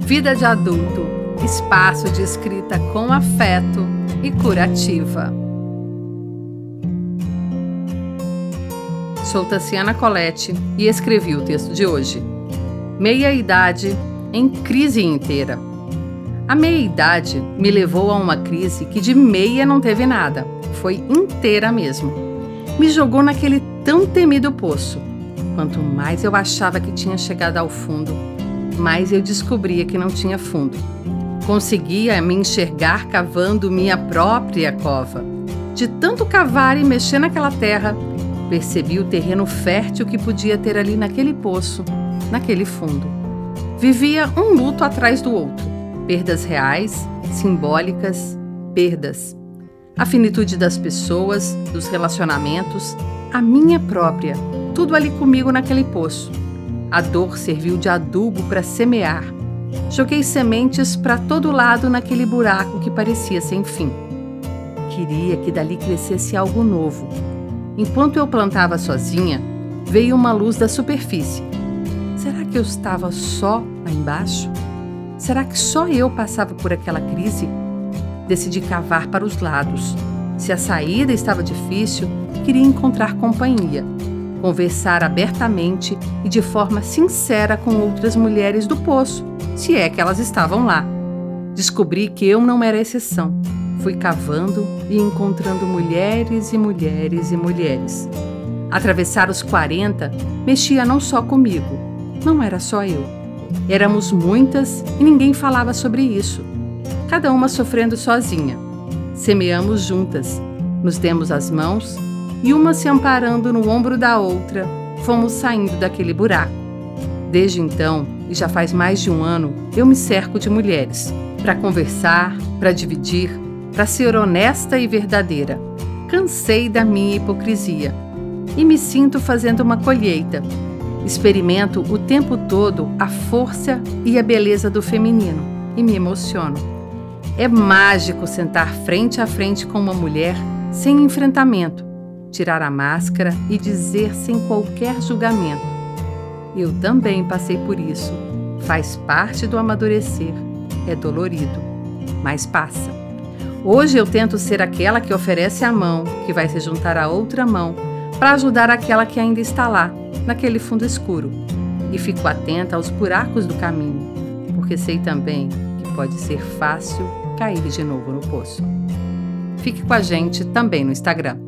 Vida de adulto, espaço de escrita com afeto e curativa. Sou Tassiana Colette e escrevi o texto de hoje. Meia-idade em crise inteira. A meia-idade me levou a uma crise que de meia não teve nada, foi inteira mesmo. Me jogou naquele tão temido poço. Quanto mais eu achava que tinha chegado ao fundo, mais eu descobria que não tinha fundo. Conseguia me enxergar cavando minha própria cova. De tanto cavar e mexer naquela terra, percebi o terreno fértil que podia ter ali naquele poço, naquele fundo. Vivia um luto atrás do outro, perdas reais, simbólicas, perdas. A finitude das pessoas, dos relacionamentos, a minha própria, tudo ali comigo naquele poço. A dor serviu de adubo para semear. Joguei sementes para todo lado naquele buraco que parecia sem fim. Queria que dali crescesse algo novo. Enquanto eu plantava sozinha, veio uma luz da superfície. Será que eu estava só lá embaixo? Será que só eu passava por aquela crise? Decidi cavar para os lados. Se a saída estava difícil, queria encontrar companhia conversar abertamente e de forma sincera com outras mulheres do poço, se é que elas estavam lá. Descobri que eu não era exceção. Fui cavando e encontrando mulheres e mulheres e mulheres. Atravessar os 40 mexia não só comigo, não era só eu. Éramos muitas e ninguém falava sobre isso. Cada uma sofrendo sozinha. Semeamos juntas, nos demos as mãos e uma se amparando no ombro da outra, fomos saindo daquele buraco. Desde então, e já faz mais de um ano, eu me cerco de mulheres para conversar, para dividir, para ser honesta e verdadeira. Cansei da minha hipocrisia e me sinto fazendo uma colheita. Experimento o tempo todo a força e a beleza do feminino e me emociono. É mágico sentar frente a frente com uma mulher sem enfrentamento tirar a máscara e dizer sem qualquer julgamento: Eu também passei por isso. Faz parte do amadurecer. É dolorido, mas passa. Hoje eu tento ser aquela que oferece a mão, que vai se juntar a outra mão, para ajudar aquela que ainda está lá, naquele fundo escuro. E fico atenta aos buracos do caminho, porque sei também que pode ser fácil cair de novo no poço. Fique com a gente também no Instagram.